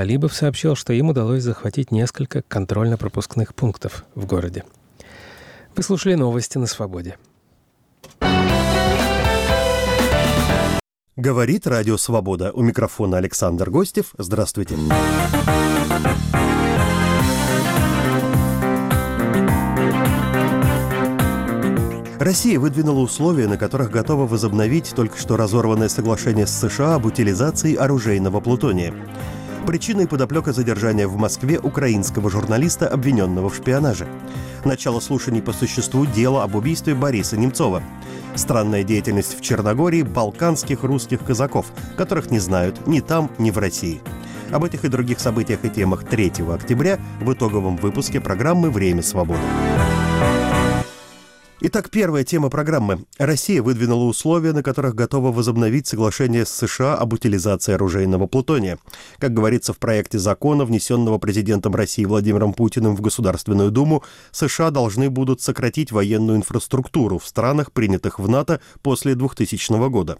Алибов сообщил, что им удалось захватить несколько контрольно-пропускных пунктов в городе. Вы слушали новости на «Свободе». Говорит Радио Свобода. У микрофона Александр Гостев. Здравствуйте. Россия выдвинула условия, на которых готова возобновить только что разорванное соглашение с США об утилизации оружейного плутония. Причиной подоплека задержания в Москве украинского журналиста, обвиненного в шпионаже. Начало слушаний по существу дела об убийстве Бориса Немцова. Странная деятельность в Черногории балканских русских казаков, которых не знают ни там, ни в России. Об этих и других событиях и темах 3 октября в итоговом выпуске программы «Время свободы». Итак, первая тема программы. Россия выдвинула условия, на которых готова возобновить соглашение с США об утилизации оружейного плутония. Как говорится в проекте закона, внесенного президентом России Владимиром Путиным в Государственную Думу, США должны будут сократить военную инфраструктуру в странах, принятых в НАТО после 2000 года.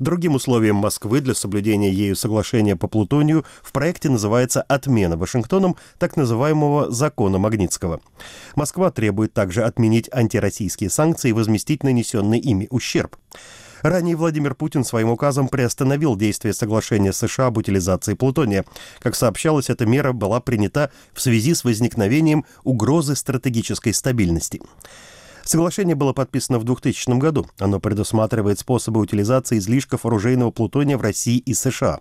Другим условием Москвы для соблюдения ею соглашения по плутонию в проекте называется отмена Вашингтоном так называемого закона Магнитского. Москва требует также отменить антироссийские экономические санкции возместить нанесенный ими ущерб. Ранее Владимир Путин своим указом приостановил действие соглашения США об утилизации плутония. Как сообщалось, эта мера была принята в связи с возникновением угрозы стратегической стабильности. Соглашение было подписано в 2000 году. Оно предусматривает способы утилизации излишков оружейного плутония в России и США.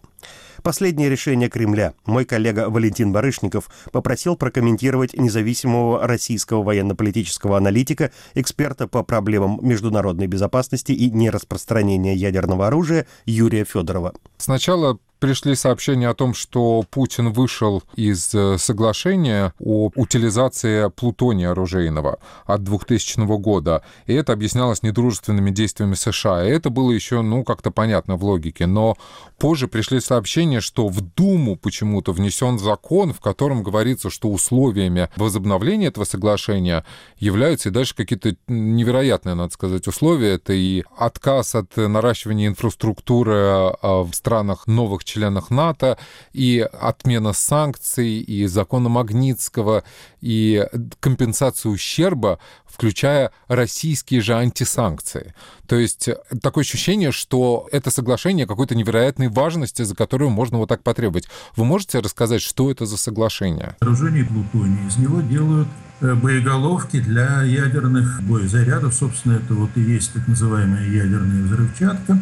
Последнее решение Кремля мой коллега Валентин Барышников попросил прокомментировать независимого российского военно-политического аналитика, эксперта по проблемам международной безопасности и нераспространения ядерного оружия Юрия Федорова. Сначала пришли сообщения о том, что Путин вышел из э, соглашения о утилизации плутония оружейного от 2000 года, и это объяснялось недружественными действиями США. И это было еще, ну, как-то понятно в логике. Но позже пришли сообщения, что в Думу почему-то внесен закон, в котором говорится, что условиями возобновления этого соглашения являются и дальше какие-то невероятные, надо сказать, условия. Это и отказ от наращивания инфраструктуры а, в странах новых членах НАТО, и отмена санкций, и закона Магнитского, и компенсацию ущерба, включая российские же антисанкции. То есть э, такое ощущение, что это соглашение какой-то невероятной важности, за которую можно вот так потребовать. Вы можете рассказать, что это за соглашение? Вооружение плутония. Из него делают э, боеголовки для ядерных боезарядов. Собственно, это вот и есть так называемая ядерная взрывчатка.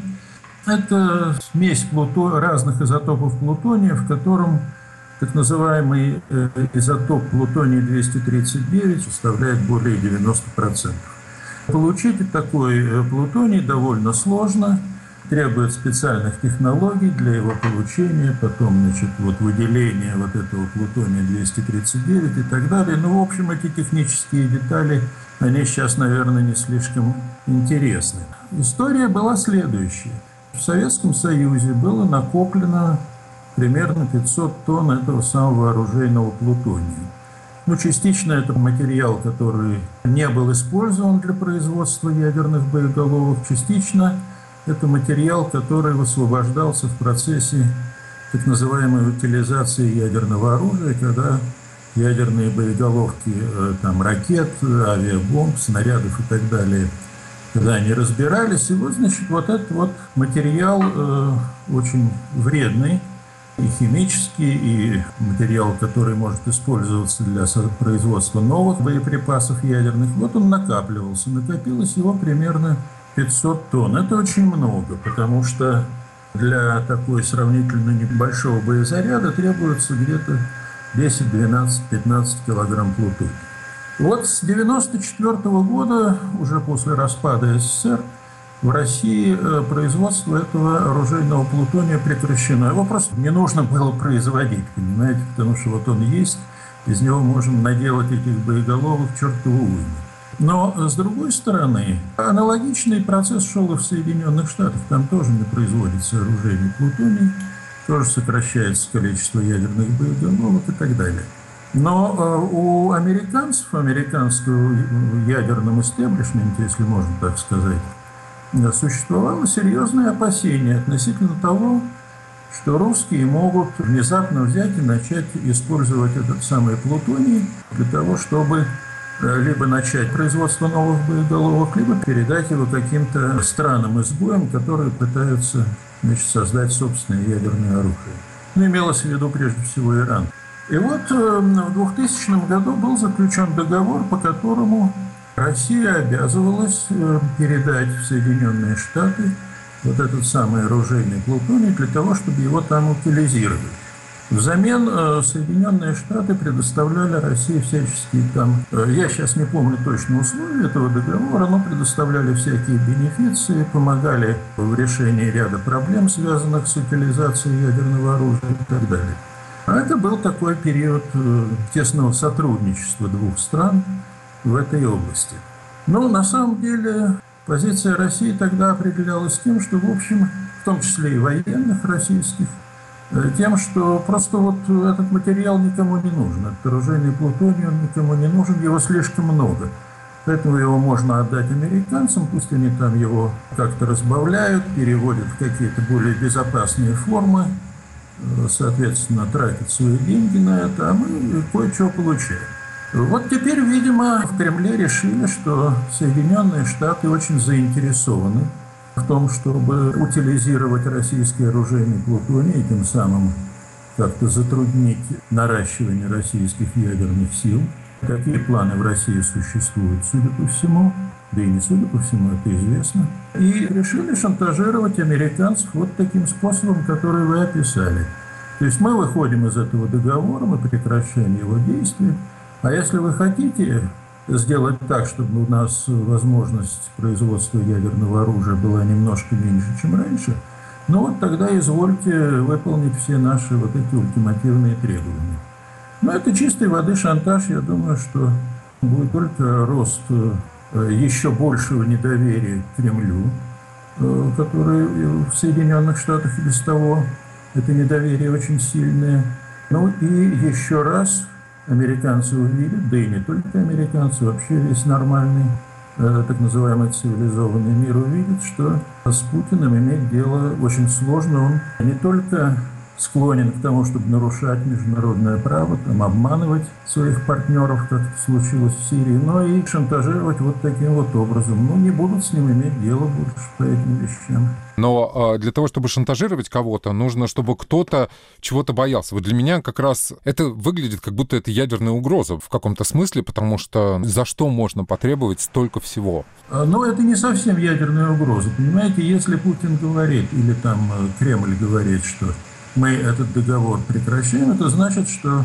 Это смесь плуто... разных изотопов плутония, в котором так называемый э, изотоп плутония-239 составляет более 90%. Получить такой э, плутоний довольно сложно, требует специальных технологий для его получения, потом значит, вот выделение вот этого плутония-239 и так далее. Ну, в общем, эти технические детали, они сейчас, наверное, не слишком интересны. История была следующая. В Советском Союзе было накоплено примерно 500 тонн этого самого оружейного плутония. Ну, частично это материал, который не был использован для производства ядерных боеголовок, частично это материал, который высвобождался в процессе так называемой утилизации ядерного оружия, когда ядерные боеголовки э, там, ракет, авиабомб, снарядов и так далее – когда они разбирались. И вот, значит, вот этот вот материал э, очень вредный, и химический, и материал, который может использоваться для производства новых боеприпасов ядерных, вот он накапливался. Накопилось его примерно 500 тонн. Это очень много, потому что для такой сравнительно небольшого боезаряда требуется где-то 10, 12, 15 килограмм плутония. Вот с 1994 года, уже после распада СССР, в России э, производство этого оружейного плутония прекращено. Его просто не нужно было производить, понимаете, потому что вот он есть, из него можем наделать этих боеголовок чертову уйму. Но, с другой стороны, аналогичный процесс шел и в Соединенных Штатах. Там тоже не производится оружейный плутоний, тоже сокращается количество ядерных боеголовок и так далее. Но э, у американцев, американского ядерном истеблишменте, если можно так сказать, существовало серьезное опасение относительно того, что русские могут внезапно взять и начать использовать этот самый плутоний для того, чтобы э, либо начать производство новых боеголовок, либо передать его каким-то странам изгоям, которые пытаются значит, создать собственное ядерное оружие. Ну, имелось в виду прежде всего Иран. И вот э, в 2000 году был заключен договор, по которому Россия обязывалась э, передать в Соединенные Штаты вот этот самый оружейный плутоний для того, чтобы его там утилизировать. Взамен э, Соединенные Штаты предоставляли России всяческие там, я сейчас не помню точно условия этого договора, но предоставляли всякие бенефиции, помогали в решении ряда проблем, связанных с утилизацией ядерного оружия и так далее. А это был такой период э, тесного сотрудничества двух стран в этой области. Но на самом деле позиция России тогда определялась тем, что, в общем, в том числе и военных российских, Э, тем, что просто вот этот материал никому не нужен. Плутоний, он никому не нужен, его слишком много. Поэтому его можно отдать американцам, пусть они там его как-то разбавляют, переводят в какие-то более безопасные формы, соответственно, тратят свои деньги на это, а мы кое-что получаем. Вот теперь, видимо, в Кремле решили, что Соединенные Штаты очень заинтересованы в том, чтобы утилизировать российский оружейный плутоний и тем самым как-то затруднить наращивание российских ядерных сил. Какие планы в России существуют, судя по всему, да и не судя по всему, это известно. И решили шантажировать американцев вот таким способом, который вы описали. То есть мы выходим из этого договора, мы прекращаем его действие, а если вы хотите, сделать так, чтобы у нас возможность производства ядерного оружия была немножко меньше, чем раньше, ну вот тогда извольте выполнить все наши вот эти ультимативные требования. Но это чистой воды шантаж. Я думаю, что будет только рост еще большего недоверия к Кремлю, э, который в Соединенных Штатах и без того это недоверие очень сильное. Ну и еще раз американцы увидят, да и не только американцы, вообще весь нормальный э, так называемый цивилизованный мир увидит, что с Путиным иметь дело очень сложно. Он не только склонен к тому, чтобы нарушать международное право, там, обманывать своих партнеров, как случилось в Сирии, но и шантажировать вот таким вот образом. Ну, не будут с ним иметь дело больше по этим вещам. Но э, для того, чтобы шантажировать кого-то, нужно, чтобы кто-то чего-то боялся. Вот для меня как раз это выглядит, как будто это ядерная угроза в каком-то смысле, потому что за что можно потребовать столько всего? А, но это не совсем ядерная угроза. Понимаете, если Путин говорит, или там э, Кремль говорит, что мы этот договор прекращаем, это значит, что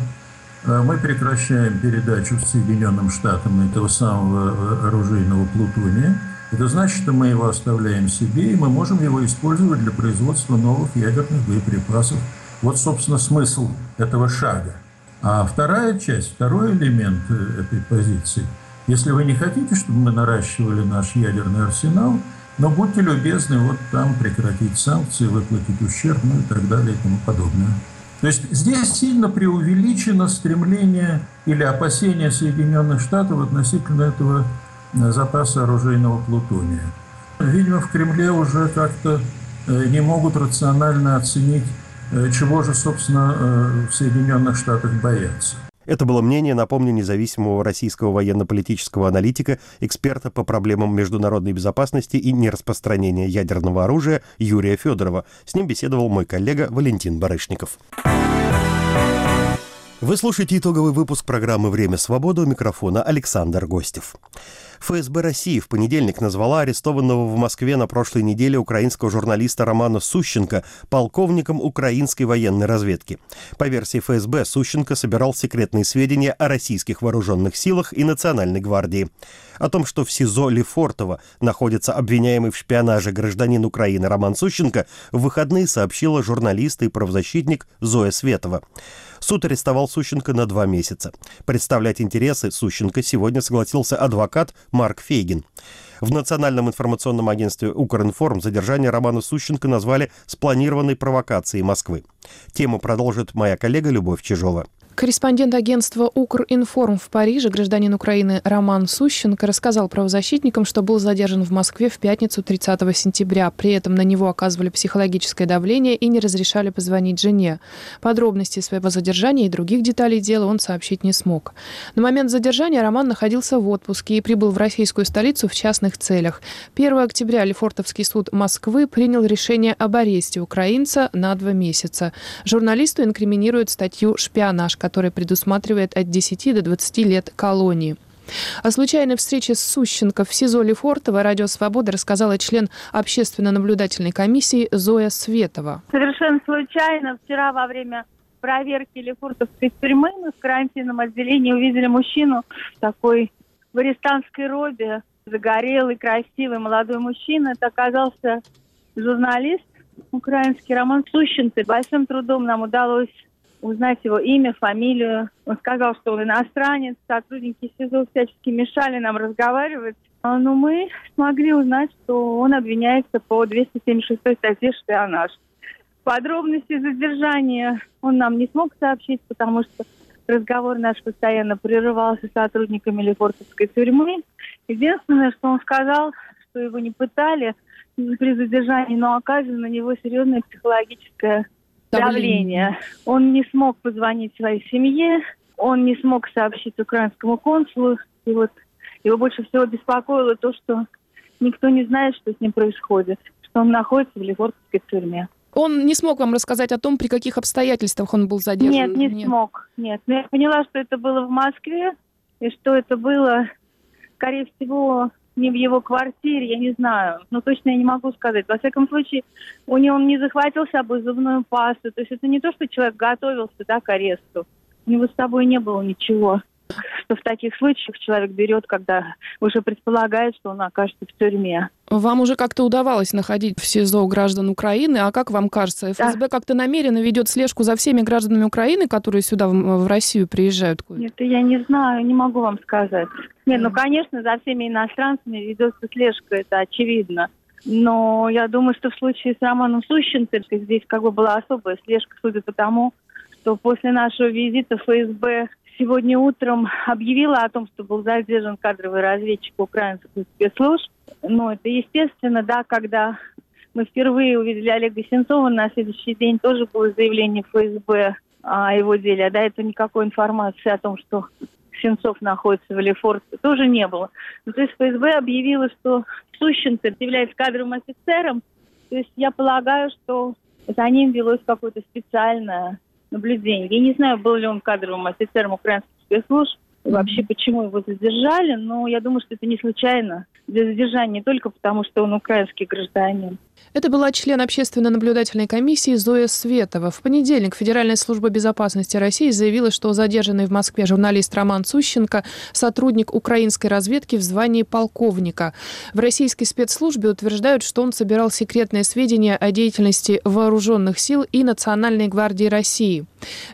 э, мы прекращаем передачу Соединенным Штатам этого самого э, оружейного плутония. Это значит, что мы его оставляем себе, и мы можем его использовать для производства новых ядерных боеприпасов. Вот, собственно, смысл этого шага. А вторая часть, второй элемент э, этой позиции. Если вы не хотите, чтобы мы наращивали наш ядерный арсенал – но будьте любезны вот там прекратить санкции, выплатить ущерб, ну и так далее и тому подобное. То есть здесь сильно преувеличено стремление или опасение Соединенных Штатов относительно этого э, запаса оружейного плутония. Видимо, в Кремле уже как-то э, не могут рационально оценить, э, чего же, собственно, в Соединенных Штатах боятся. Это было мнение, напомню, независимого российского военно-политического аналитика, эксперта по проблемам международной безопасности и нераспространения ядерного оружия Юрия Федорова. С ним беседовал мой коллега Валентин Барышников. Вы слушаете итоговый выпуск программы «Время свободы» у микрофона Александр Гостев. ФСБ России в понедельник назвала арестованного в Москве на прошлой неделе украинского журналиста Романа Сущенко полковником украинской военной разведки. По версии ФСБ, Сущенко собирал секретные сведения о российских вооруженных силах и Национальной гвардии. О том, что в СИЗО Лефортово находится обвиняемый в шпионаже гражданин Украины Роман Сущенко, в выходные сообщила журналист и правозащитник Зоя Светова. Суд арестовал Сущенко на два месяца. Представлять интересы Сущенко сегодня согласился адвокат Марк Фейгин. В Национальном информационном агентстве «Укринформ» задержание Романа Сущенко назвали спланированной провокацией Москвы. Тему продолжит моя коллега Любовь Чижова. Корреспондент агентства «Укринформ» в Париже, гражданин Украины Роман Сущенко, рассказал правозащитникам, что был задержан в Москве в пятницу 30 сентября. При этом на него оказывали психологическое давление и не разрешали позвонить жене. Подробности своего задержания и других деталей дела он сообщить не смог. На момент задержания Роман находился в отпуске и прибыл в российскую столицу в частных целях. 1 октября Лефортовский суд Москвы принял решение об аресте украинца на два месяца. Журналисту инкриминируют статью «Шпионаж», который предусматривает от 10 до 20 лет колонии. О случайной встрече с Сущенко в СИЗО Лефортово «Радио Свобода» рассказала член общественно-наблюдательной комиссии Зоя Светова. Совершенно случайно вчера во время проверки Лефортовской тюрьмы мы в карантинном отделении увидели мужчину в такой в арестантской робе, загорелый, красивый молодой мужчина. Это оказался журналист украинский Роман Сущенко. Большим трудом нам удалось узнать его имя, фамилию. Он сказал, что он иностранец. Сотрудники СИЗО всячески мешали нам разговаривать. А, но мы смогли узнать, что он обвиняется по 276 статье «Шпионаж». Подробности задержания он нам не смог сообщить, потому что разговор наш постоянно прерывался сотрудниками Лефортовской тюрьмы. Единственное, что он сказал, что его не пытали при задержании, но оказывали на него серьезное психологическое давление. Он не смог позвонить своей семье, он не смог сообщить украинскому консулу. И вот его больше всего беспокоило то, что никто не знает, что с ним происходит, что он находится в Лефортовской тюрьме. Он не смог вам рассказать о том, при каких обстоятельствах он был задержан? Нет, не нет. смог. Нет. Но я поняла, что это было в Москве, и что это было, скорее всего, не в его квартире, я не знаю. Но точно я не могу сказать. Во всяком случае, у него он не захватил с собой зубную пасту. То есть это не то, что человек готовился да, к аресту. У него с собой не было ничего что в таких случаях человек берет, когда уже предполагает, что он окажется в тюрьме. Вам уже как-то удавалось находить в СИЗО граждан Украины, а как вам кажется, ФСБ да. как-то намеренно ведет слежку за всеми гражданами Украины, которые сюда, в, в Россию, приезжают? Нет, я не знаю, не могу вам сказать. Нет, ну, конечно, за всеми иностранцами ведется слежка, это очевидно. Но я думаю, что в случае с Романом Сущенко здесь как бы была особая слежка, судя по тому, что после нашего визита ФСБ сегодня утром объявила о том, что был задержан кадровый разведчик украинских спецслужб. Ну, это естественно, да, когда мы впервые увидели Олега Сенцова, на следующий день тоже было заявление ФСБ о его деле. А до этого никакой информации о том, что Сенцов находится в Лефорте, тоже не было. Ну, то есть ФСБ объявила, что Сущенко является кадровым офицером. То есть я полагаю, что за ним велось какое-то специальное наблюдений. Я не знаю, был ли он кадровым офицером украинских спецслужб, и вообще почему его задержали, но я думаю, что это не случайно. Для задержания не только потому, что он украинский гражданин. Это была член общественно-наблюдательной комиссии Зоя Светова. В понедельник Федеральная служба безопасности России заявила, что задержанный в Москве журналист Роман Сущенко – сотрудник украинской разведки в звании полковника. В российской спецслужбе утверждают, что он собирал секретные сведения о деятельности вооруженных сил и Национальной гвардии России.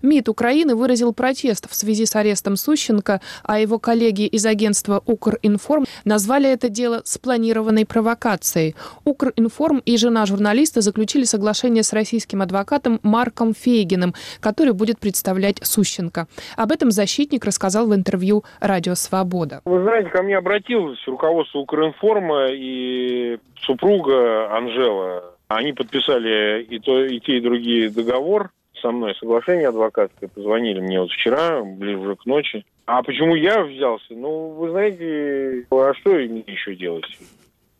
МИД Украины выразил протест в связи с арестом Сущенко, а его коллеги из агентства «Укринформ» назвали это дело спланированной провокацией. «Укринформ» и жена журналиста заключили соглашение с российским адвокатом Марком Фейгиным, который будет представлять Сущенко. Об этом защитник рассказал в интервью «Радио Свобода». Вы знаете, ко мне обратилось руководство Укринформа и супруга Анжела. Они подписали и, то, и те, и другие договор со мной, соглашение адвокатское. Позвонили мне вот вчера, ближе к ночи. А почему я взялся? Ну, вы знаете, а что мне еще делать?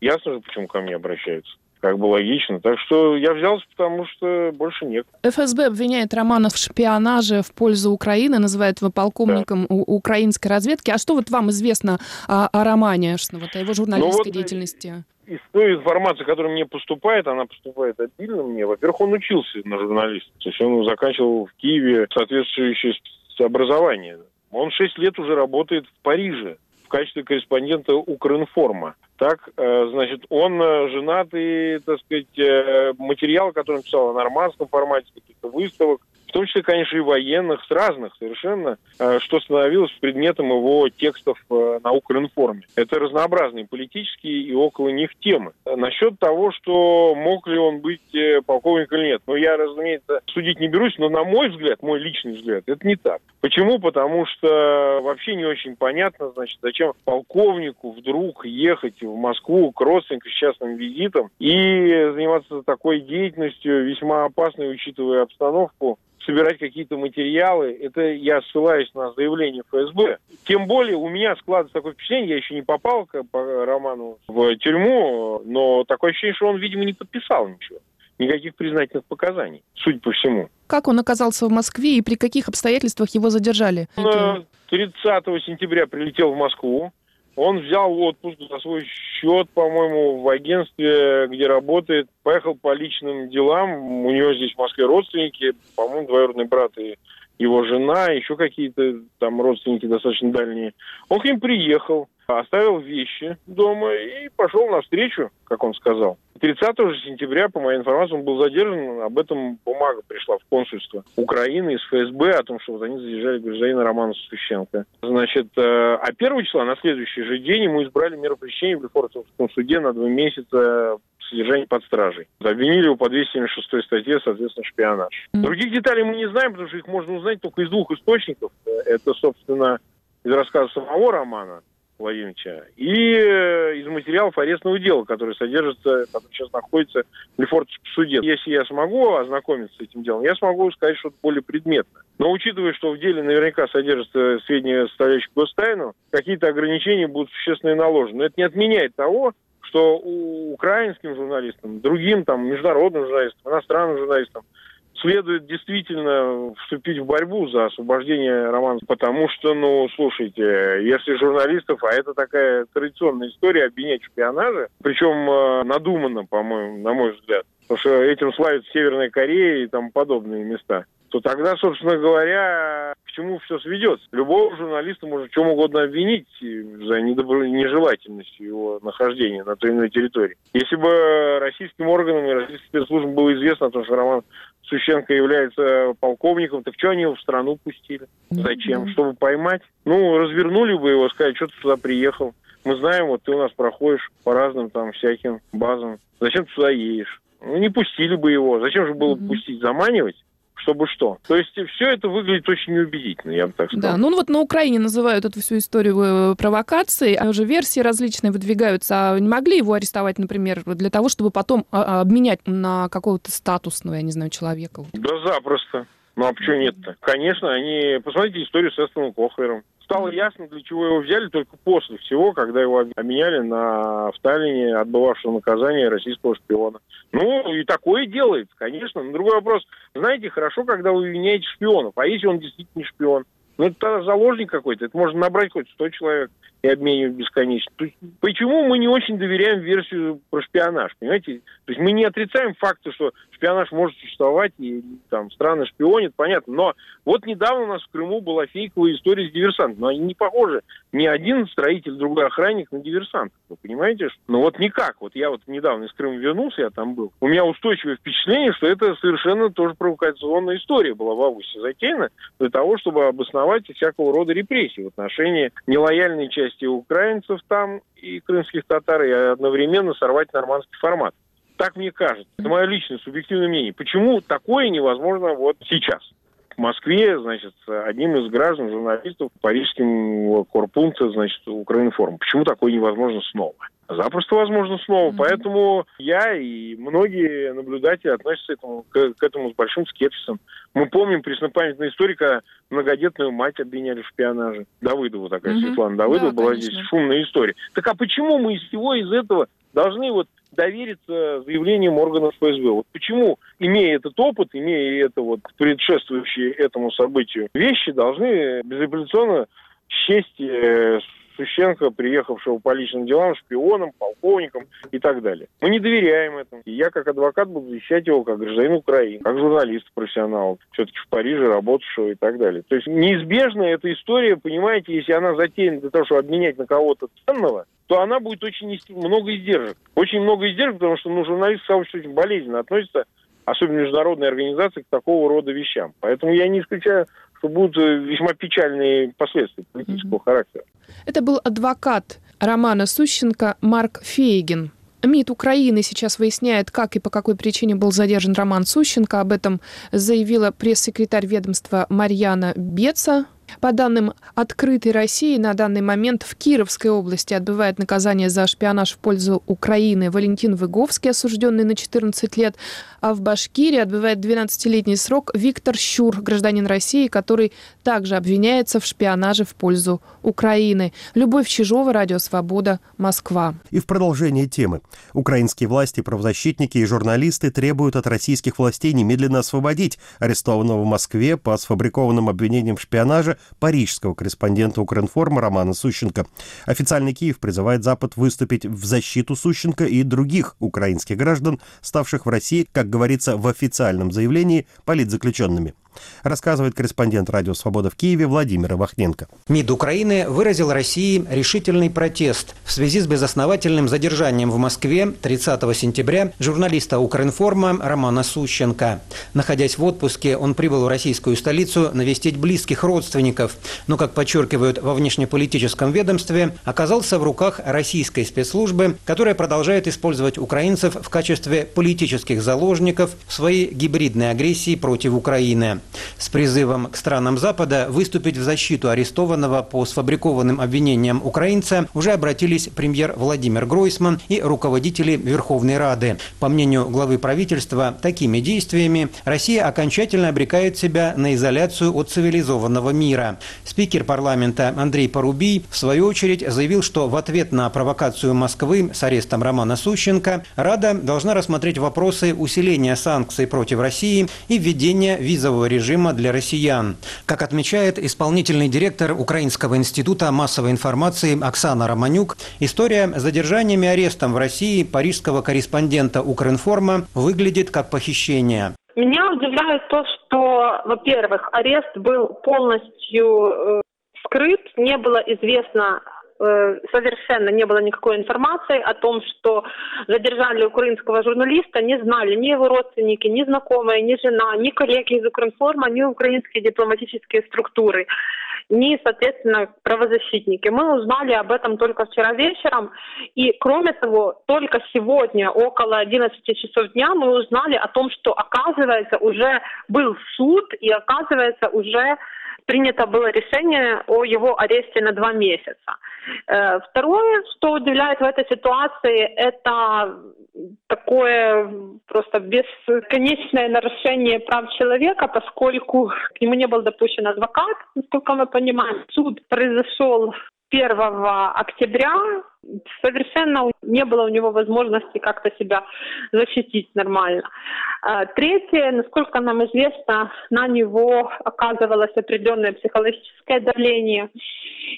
Ясно же, почему ко мне обращаются как бы логично. Так что я взялся, потому что больше нет. ФСБ обвиняет Романа в шпионаже в пользу Украины, называет его полковником да. украинской разведки. А что вот вам известно о, о Романе, вот, о его журналистской ну, вот деятельности? Из той информации, которая мне поступает, она поступает обильно мне. Во-первых, он учился на журналиста. То есть он заканчивал в Киеве соответствующее образование. Он шесть лет уже работает в Париже в качестве корреспондента Укринформа. Так, э, значит, он э, женат и, так сказать, э, материал, который он писал о нормандском формате, каких-то выставок, в том числе, конечно, и военных, с разных совершенно, что становилось предметом его текстов на Укринформе. Это разнообразные политические и около них темы. Насчет того, что мог ли он быть полковником или нет, ну, я, разумеется, судить не берусь, но, на мой взгляд, мой личный взгляд, это не так. Почему? Потому что вообще не очень понятно, значит, зачем полковнику вдруг ехать в Москву к родственникам с частным визитом и заниматься такой деятельностью, весьма опасной, учитывая обстановку, собирать какие-то материалы. Это я ссылаюсь на заявление ФСБ. Тем более у меня складывается такое впечатление, я еще не попал по роману в тюрьму, но такое ощущение, что он, видимо, не подписал ничего никаких признательных показаний, судя по всему. Как он оказался в Москве и при каких обстоятельствах его задержали? Он 30 э, сентября прилетел в Москву. Он взял отпуск за свой счет, по-моему, в агентстве, где работает. Поехал по личным делам. У него здесь в Москве родственники, по-моему, двоюродный брат и его жена, еще какие-то там родственники достаточно дальние. Он к ним приехал, оставил вещи дома и пошел навстречу, как он сказал. 30 же сентября, по моей информации, он был задержан. Об этом бумага пришла в консульство Украины из ФСБ о том, что вот они задержали гражданина Романа Сущенко. Значит, э, а 1 числа, на следующий же день, ему избрали меру пресечения в Лефортовском суде на два месяца содержания под стражей. Обвинили его по 276 статье, соответственно, шпионаж. Других деталей мы не знаем, потому что их можно узнать только из двух источников. Это, собственно, из рассказа самого Романа, Владимировича, и э, из материалов арестного дела, который содержится, который сейчас находится в Лефортовском суде. Если я смогу ознакомиться с этим делом, я смогу сказать что-то более предметное. Но учитывая, что в деле наверняка содержатся сведения, составляющие гостайну, какие-то ограничения будут существенные наложены. Но это не отменяет того, что у украинским журналистам, другим там международным журналистам, иностранным журналистам следует действительно вступить в борьбу за освобождение Романа, потому что, ну, слушайте, если журналистов, а это такая традиционная история, обвинять в шпионаже, причем э, надуманно, по-моему, на мой взгляд, потому что этим славится Северная Корея и там подобные места, то тогда, собственно говоря, к чему все сведется? Любого журналиста можно чем угодно обвинить за недобро... нежелательностью его нахождения на той или иной территории. Если бы российским органам и российским спецслужбам было известно о том, что Роман Сущенко является полковником, так что они его в страну пустили? Зачем? Mm-hmm. Чтобы поймать? Ну, развернули бы его, сказать, что ты сюда приехал. Мы знаем, вот ты у нас проходишь по разным там всяким базам. Зачем ты сюда едешь? Ну, не пустили бы его. Зачем же было mm-hmm. пустить, заманивать? Чтобы что. То есть все это выглядит очень неубедительно, я бы так сказал. Да, ну вот на Украине называют эту всю историю э, провокацией, а уже версии различные выдвигаются. А не могли его арестовать, например, для того, чтобы потом а, а, обменять на какого-то статусного, я не знаю, человека? Да запросто. Ну а почему нет-то? Конечно, они... Посмотрите историю с Эстоном Кохлером. Стало ясно, для чего его взяли только после всего, когда его обменяли на в Сталине отбывавшего наказание российского шпиона. Ну, и такое делается, конечно. Но другой вопрос. Знаете, хорошо, когда вы обвиняете шпионов. А если он действительно шпион? Ну, это заложник какой-то. Это можно набрать хоть 100 человек и обменивать бесконечно. То есть, почему мы не очень доверяем версию про шпионаж, понимаете? То есть мы не отрицаем факты, что шпионаж может существовать, и там страны шпионят, понятно. Но вот недавно у нас в Крыму была фейковая история с диверсантом. Но они не похожи. Ни один строитель, другой охранник на диверсант. Вы понимаете? Ну вот никак. Вот я вот недавно из Крыма вернулся, я там был. У меня устойчивое впечатление, что это совершенно тоже провокационная история была в августе затеяна для того, чтобы обосновать всякого рода репрессии в отношении нелояльной части части украинцев там и крымских татар, и одновременно сорвать нормандский формат. Так мне кажется. Это мое личное субъективное мнение. Почему такое невозможно вот сейчас? В Москве, значит, одним из граждан, журналистов, парижским корпункта, значит, Украинформ. Почему такое невозможно снова? Запросто возможно снова. Mm-hmm. Поэтому я и многие наблюдатели относятся к этому, к, к этому с большим скепсисом. Мы помним преснопамятную историю, когда многодетную мать обвиняли в шпионаже. Давыдова такая, mm-hmm. Светлана Давыдова да, была конечно. здесь шумная история. Так а почему мы из всего из этого должны вот довериться заявлениям органов ФСБ. Вот почему, имея этот опыт, имея это вот предшествующие этому событию вещи, должны безапелляционно счесть э, Сущенко, приехавшего по личным делам, шпионом, полковником и так далее. Мы не доверяем этому. И я как адвокат буду защищать его как гражданин Украины, как журналист, профессионал, все-таки в Париже работавшего и так далее. То есть неизбежно эта история, понимаете, если она затеяна для того, чтобы обменять на кого-то ценного, то она будет очень много издержек. Очень много издержек, потому что ну, журналисты сообщество очень болезненно относятся особенно международные организации, к такого рода вещам. Поэтому я не исключаю что будут э, весьма печальные последствия политического mm-hmm. характера. Это был адвокат Романа Сущенко Марк Фейгин. МИД Украины сейчас выясняет, как и по какой причине был задержан Роман Сущенко. Об этом заявила пресс-секретарь ведомства Марьяна Беца. По данным «Открытой России», на данный момент в Кировской области отбывает наказание за шпионаж в пользу Украины Валентин Выговский, осужденный на 14 лет, а в Башкирии отбывает 12-летний срок Виктор Щур, гражданин России, который также обвиняется в шпионаже в пользу Украины. Любовь Чижова, Радио Свобода, Москва. И в продолжение темы. Украинские власти, правозащитники и журналисты требуют от российских властей немедленно освободить арестованного в Москве по сфабрикованным обвинениям в шпионаже парижского корреспондента Укринформа Романа Сущенко. Официальный Киев призывает Запад выступить в защиту Сущенко и других украинских граждан, ставших в России, как говорится в официальном заявлении, политзаключенными рассказывает корреспондент «Радио Свобода» в Киеве Владимир Вахненко. МИД Украины выразил России решительный протест в связи с безосновательным задержанием в Москве 30 сентября журналиста Укринформа Романа Сущенко. Находясь в отпуске, он прибыл в российскую столицу навестить близких родственников, но, как подчеркивают во внешнеполитическом ведомстве, оказался в руках российской спецслужбы, которая продолжает использовать украинцев в качестве политических заложников в своей гибридной агрессии против Украины с призывом к странам Запада выступить в защиту арестованного по сфабрикованным обвинениям украинца уже обратились премьер Владимир Гройсман и руководители Верховной Рады. По мнению главы правительства, такими действиями Россия окончательно обрекает себя на изоляцию от цивилизованного мира. Спикер парламента Андрей Порубий в свою очередь заявил, что в ответ на провокацию Москвы с арестом Романа Сущенко Рада должна рассмотреть вопросы усиления санкций против России и введения визового режима для россиян. Как отмечает исполнительный директор Украинского института массовой информации Оксана Романюк, история с задержанием и арестом в России парижского корреспондента Укринформа выглядит как похищение. Меня удивляет то, что, во-первых, арест был полностью э, скрыт, не было известно совершенно не было никакой информации о том, что задержали украинского журналиста, не знали ни его родственники, ни знакомые, ни жена, ни коллеги из Укринформа, ни украинские дипломатические структуры, ни, соответственно, правозащитники. Мы узнали об этом только вчера вечером, и, кроме того, только сегодня, около 11 часов дня, мы узнали о том, что, оказывается, уже был суд, и, оказывается, уже принято было решение о его аресте на два месяца. Э, второе, что удивляет в этой ситуации, это такое просто бесконечное нарушение прав человека, поскольку к нему не был допущен адвокат, насколько мы понимаем. Суд произошел 1 октября совершенно не было у него возможности как-то себя защитить нормально. А, третье, насколько нам известно, на него оказывалось определенное психологическое давление.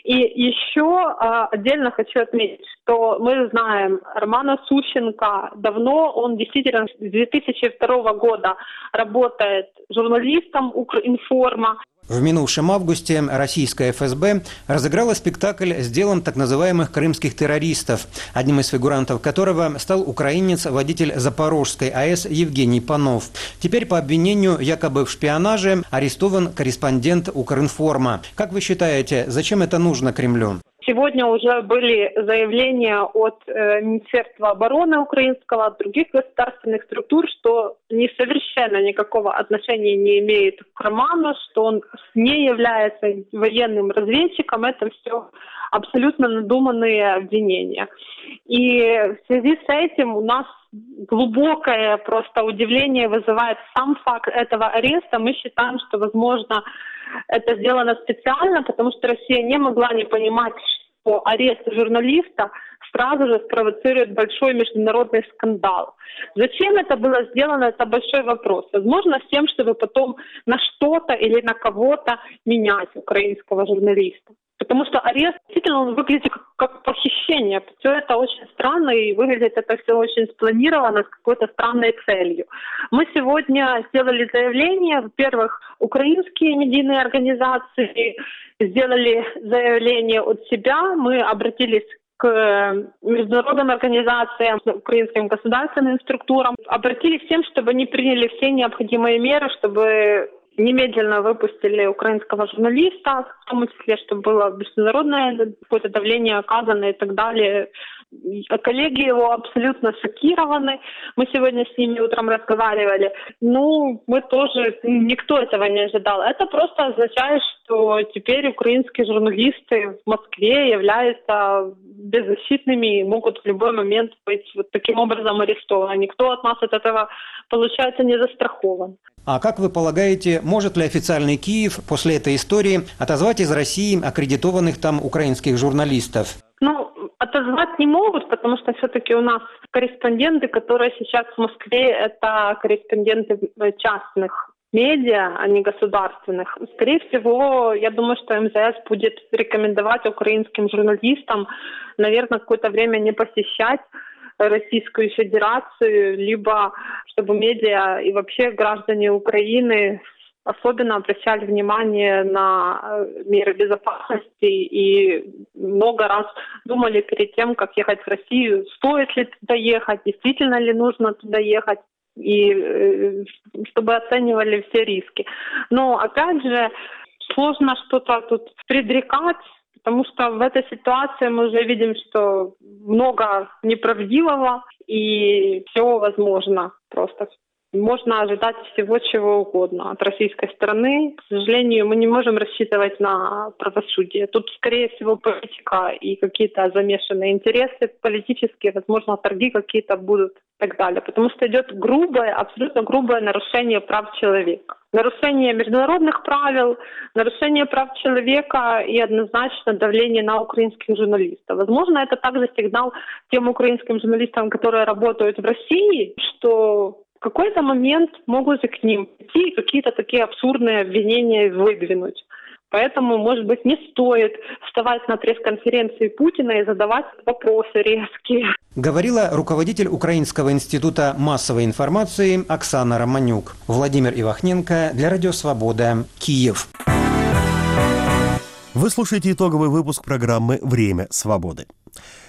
И еще а, отдельно хочу отметить, что мы знаем Романа Сущенко давно, он действительно с 2002 года работает журналистом Укринформа. В минувшем августе российская ФСБ разыграла спектакль с делом так называемых крымских террористов, одним из фигурантов которого стал украинец-водитель Запорожской АЭС Евгений Панов. Теперь по обвинению якобы в шпионаже арестован корреспондент Укринформа. Как вы считаете, зачем это нужно Кремлю? Сегодня уже были заявления от э, Министерства обороны украинского, от других государственных структур, что не совершенно никакого отношения не имеет к Роману, что он не является военным разведчиком. Это все абсолютно надуманные обвинения. И в связи с этим у нас глубокое просто удивление вызывает сам факт этого ареста. Мы считаем, что, возможно, это сделано специально, потому что Россия не могла не понимать, что арест журналиста сразу же спровоцирует большой международный скандал. Зачем это было сделано, это большой вопрос. Возможно, с тем, чтобы потом на что-то или на кого-то менять украинского журналиста. Потому что арест действительно он выглядит как, как похищение. Все это очень странно и выглядит это все очень спланировано с какой-то странной целью. Мы сегодня сделали заявление. Во-первых, украинские медийные организации сделали заявление от себя. Мы обратились к международным организациям, украинским государственным структурам, обратились с тем, чтобы они приняли все необходимые меры, чтобы немедленно выпустили украинского журналиста, в том числе, чтобы было международное какое-то давление оказано и так далее. Коллеги его абсолютно шокированы. Мы сегодня с ними утром разговаривали. Ну, мы тоже, никто этого не ожидал. Это просто означает, что теперь украинские журналисты в Москве являются беззащитными и могут в любой момент быть вот таким образом арестованы. Никто от нас от этого, получается, не застрахован. А как вы полагаете, может ли официальный Киев после этой истории отозвать из России аккредитованных там украинских журналистов? Ну, отозвать не могут, потому что все-таки у нас корреспонденты, которые сейчас в Москве, это корреспонденты частных медиа, а не государственных. Скорее всего, я думаю, что МЗС будет рекомендовать украинским журналистам, наверное, какое-то время не посещать Российскую Федерацию, либо чтобы медиа и вообще граждане Украины особенно обращали внимание на э, меры безопасности и много раз думали перед тем, как ехать в Россию, стоит ли туда ехать, действительно ли нужно туда ехать и э, чтобы оценивали все риски. Но опять же, сложно что-то тут предрекать, потому что в этой ситуации мы уже видим, что много неправдивого и все возможно просто можно ожидать всего чего угодно от российской стороны. К сожалению, мы не можем рассчитывать на правосудие. Тут, скорее всего, политика и какие-то замешанные интересы политические, возможно, торги какие-то будут и так далее. Потому что идет грубое, абсолютно грубое нарушение прав человека. Нарушение международных правил, нарушение прав человека и однозначно давление на украинских журналистов. Возможно, это также сигнал тем украинским журналистам, которые работают в России, что какой-то момент могут и к ним идти какие-то такие абсурдные обвинения выдвинуть. Поэтому, может быть, не стоит вставать на пресс-конференции Путина и задавать вопросы резкие. Говорила руководитель Украинского института массовой информации Оксана Романюк. Владимир Ивахненко для Радио Свобода, Киев. Вы слушаете итоговый выпуск программы «Время свободы».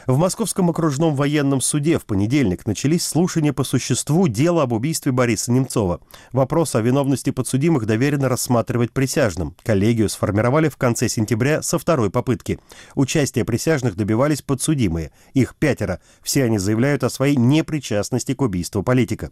В Московском окружном военном суде в понедельник начались слушания по существу дела об убийстве Бориса Немцова. Вопрос о виновности подсудимых доверено рассматривать присяжным. Коллегию сформировали в конце сентября со второй попытки. Участие присяжных добивались подсудимые. Их пятеро. Все они заявляют о своей непричастности к убийству политика.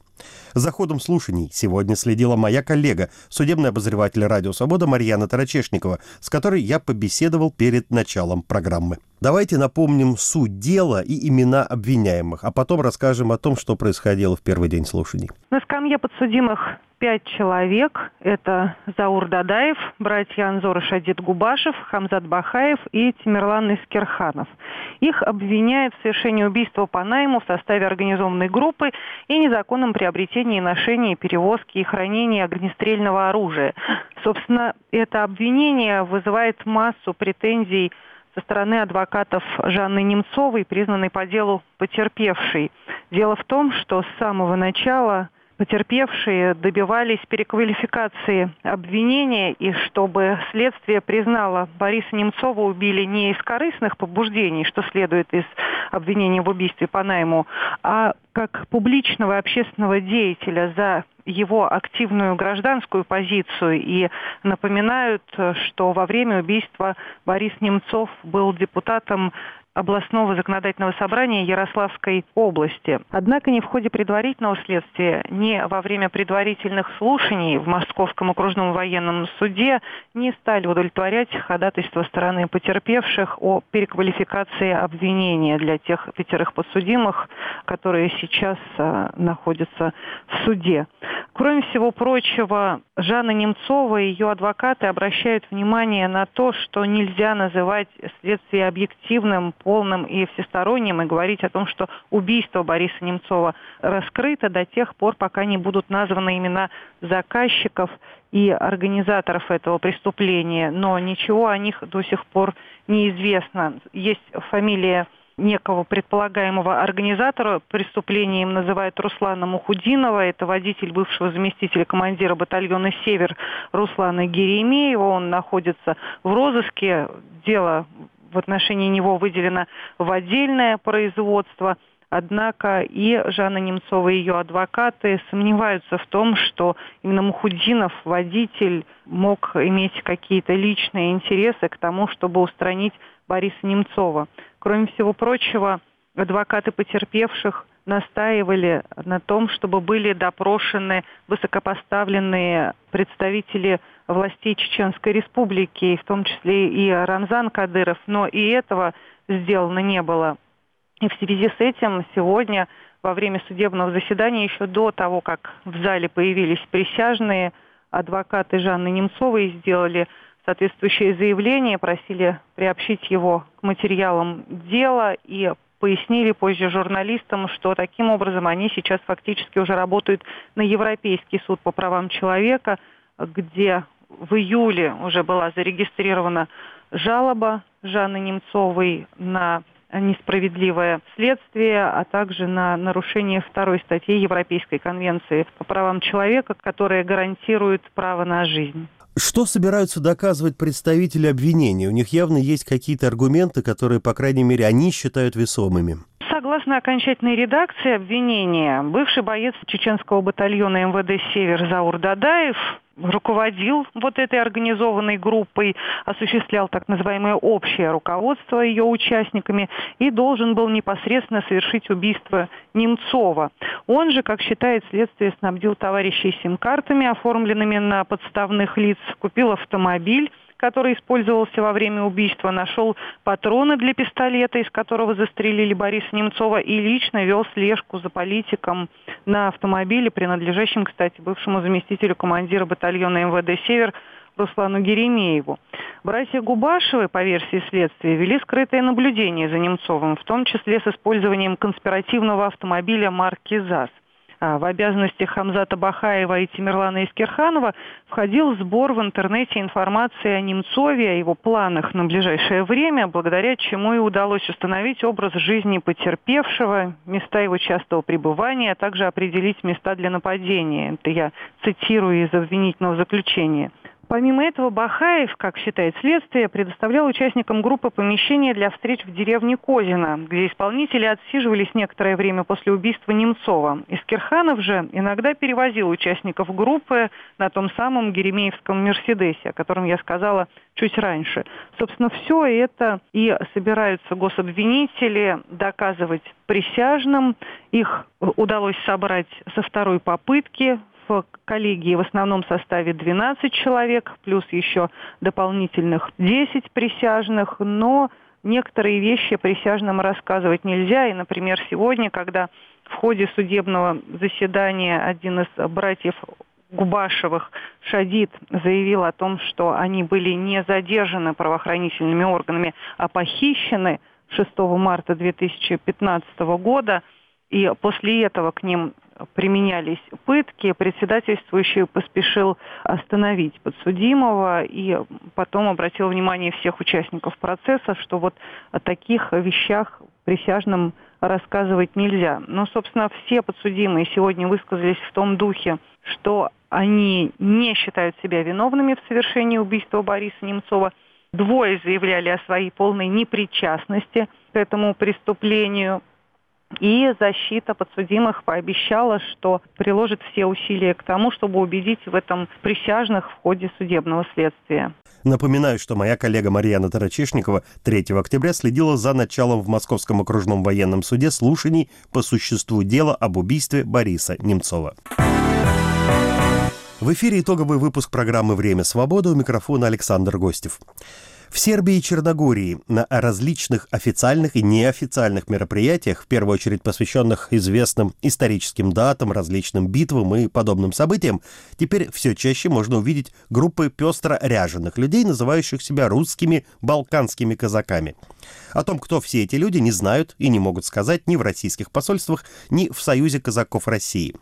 За ходом слушаний сегодня следила моя коллега, судебный обозреватель «Радио Свобода» Марьяна Тарачешникова, с которой я побеседовал перед началом программы. Давайте напомним суть дела и имена обвиняемых, а потом расскажем о том, что происходило в первый день слушаний. На скамье подсудимых пять человек. Это Заур Дадаев, братья Анзор и Шадид Губашев, Хамзат Бахаев и Тимирлан Искерханов. Их обвиняют в совершении убийства по найму в составе организованной группы и незаконном приобретении, ношении, перевозке и хранении огнестрельного оружия. Собственно, это обвинение вызывает массу претензий со стороны адвокатов Жанны Немцовой, признанной по делу потерпевшей. Дело в том, что с самого начала потерпевшие добивались переквалификации обвинения и чтобы следствие признало Бориса Немцова убили не из корыстных побуждений, что следует из обвинения в убийстве по найму, а как публичного общественного деятеля за его активную гражданскую позицию. И напоминают, что во время убийства Борис Немцов был депутатом областного законодательного собрания Ярославской области. Однако ни в ходе предварительного следствия, ни во время предварительных слушаний в Московском окружном военном суде не стали удовлетворять ходатайство стороны потерпевших о переквалификации обвинения для тех пятерых подсудимых, которые сейчас а, находятся в суде. Кроме всего прочего, Жанна Немцова и ее адвокаты обращают внимание на то, что нельзя называть следствие объективным, полным и всесторонним и говорить о том, что убийство Бориса Немцова раскрыто до тех пор, пока не будут названы имена заказчиков и организаторов этого преступления. Но ничего о них до сих пор не известно. Есть фамилия некого предполагаемого организатора преступления им называют Руслана Мухудинова. Это водитель бывшего заместителя командира батальона «Север» Руслана Геремеева. Он находится в розыске. Дело в отношении него выделено в отдельное производство. Однако и Жанна Немцова, и ее адвокаты сомневаются в том, что именно Мухудинов, водитель, мог иметь какие-то личные интересы к тому, чтобы устранить Бориса Немцова. Кроме всего прочего, адвокаты потерпевших настаивали на том, чтобы были допрошены высокопоставленные представители властей Чеченской Республики, в том числе и Рамзан Кадыров, но и этого сделано не было. И в связи с этим сегодня во время судебного заседания, еще до того, как в зале появились присяжные, адвокаты Жанны Немцовой сделали соответствующее заявление, просили приобщить его к материалам дела и пояснили позже журналистам, что таким образом они сейчас фактически уже работают на Европейский суд по правам человека, где в июле уже была зарегистрирована жалоба Жанны Немцовой на несправедливое следствие, а также на нарушение второй статьи Европейской конвенции по правам человека, которая гарантирует право на жизнь. Что собираются доказывать представители обвинения? У них явно есть какие-то аргументы, которые, по крайней мере, они считают весомыми. Согласно окончательной редакции обвинения, бывший боец чеченского батальона МВД «Север» Заур Дадаев руководил вот этой организованной группой, осуществлял так называемое общее руководство ее участниками и должен был непосредственно совершить убийство Немцова. Он же, как считает следствие, снабдил товарищей сим-картами, оформленными на подставных лиц, купил автомобиль, который использовался во время убийства, нашел патроны для пистолета, из которого застрелили Бориса Немцова, и лично вел слежку за политиком на автомобиле, принадлежащем, кстати, бывшему заместителю командира батальона МВД «Север» Руслану Геремееву. Братья Губашевы, по версии следствия, вели скрытое наблюдение за Немцовым, в том числе с использованием конспиративного автомобиля марки ЗАЗ. А, в обязанности Хамзата Бахаева и Тимирлана Искерханова входил сбор в интернете информации о Немцове, о его планах на ближайшее время, благодаря чему и удалось установить образ жизни потерпевшего, места его частого пребывания, а также определить места для нападения. Это я цитирую из обвинительного заключения. Помимо этого, Бахаев, как считает следствие, предоставлял участникам группы помещения для встреч в деревне Козина, где исполнители отсиживались некоторое время после убийства Немцова. Искерханов же иногда перевозил участников группы на том самом Геремеевском «Мерседесе», о котором я сказала чуть раньше. Собственно, все это и собираются гособвинители доказывать присяжным. Их удалось собрать со второй попытки коллегии в основном составе 12 человек, плюс еще дополнительных 10 присяжных, но некоторые вещи присяжным рассказывать нельзя. И, например, сегодня, когда в ходе судебного заседания один из братьев Губашевых Шадид заявил о том, что они были не задержаны правоохранительными органами, а похищены 6 марта 2015 года, и после этого к ним применялись пытки, председательствующий поспешил остановить подсудимого и потом обратил внимание всех участников процесса, что вот о таких вещах присяжным рассказывать нельзя. Но, собственно, все подсудимые сегодня высказались в том духе, что они не считают себя виновными в совершении убийства Бориса Немцова. Двое заявляли о своей полной непричастности к этому преступлению. И защита подсудимых пообещала, что приложит все усилия к тому, чтобы убедить в этом присяжных в ходе судебного следствия. Напоминаю, что моя коллега Марьяна Тарачешникова 3 октября следила за началом в Московском окружном военном суде слушаний по существу дела об убийстве Бориса Немцова. В эфире итоговый выпуск программы «Время свободы» у микрофона Александр Гостев. В Сербии и Черногории на различных официальных и неофициальных мероприятиях, в первую очередь посвященных известным историческим датам, различным битвам и подобным событиям, теперь все чаще можно увидеть группы пестро ряженых людей, называющих себя русскими балканскими казаками – о том, кто все эти люди, не знают и не могут сказать ни в российских посольствах, ни в Союзе казаков России.